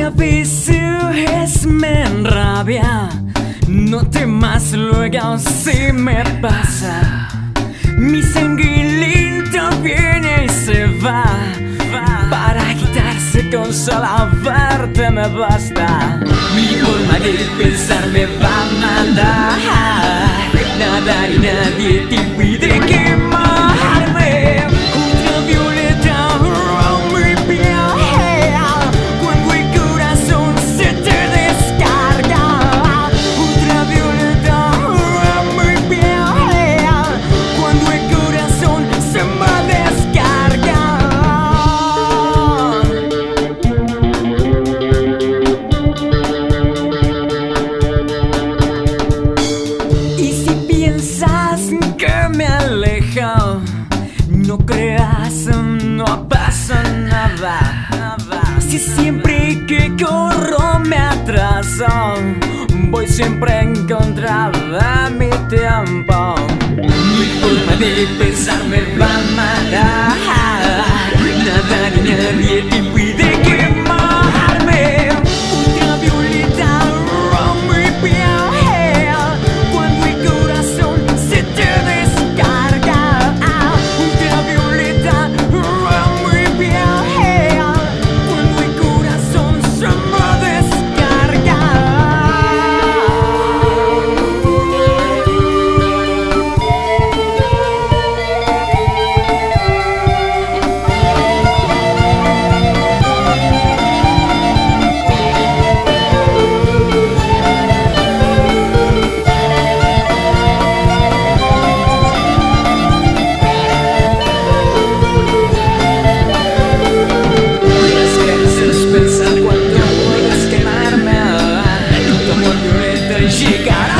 Si a veces me enrabia, no temas luego si me pasa. Mi sanguilito viene y se va, para quitarse con solo verte me basta. Mi forma de pensar me va a mandar, nada ni nadie te Si siempre que corro me atraso, voy siempre en contra de mi tiempo. Mi forma de pensar me va a matar. Nada ni nadie milhões de.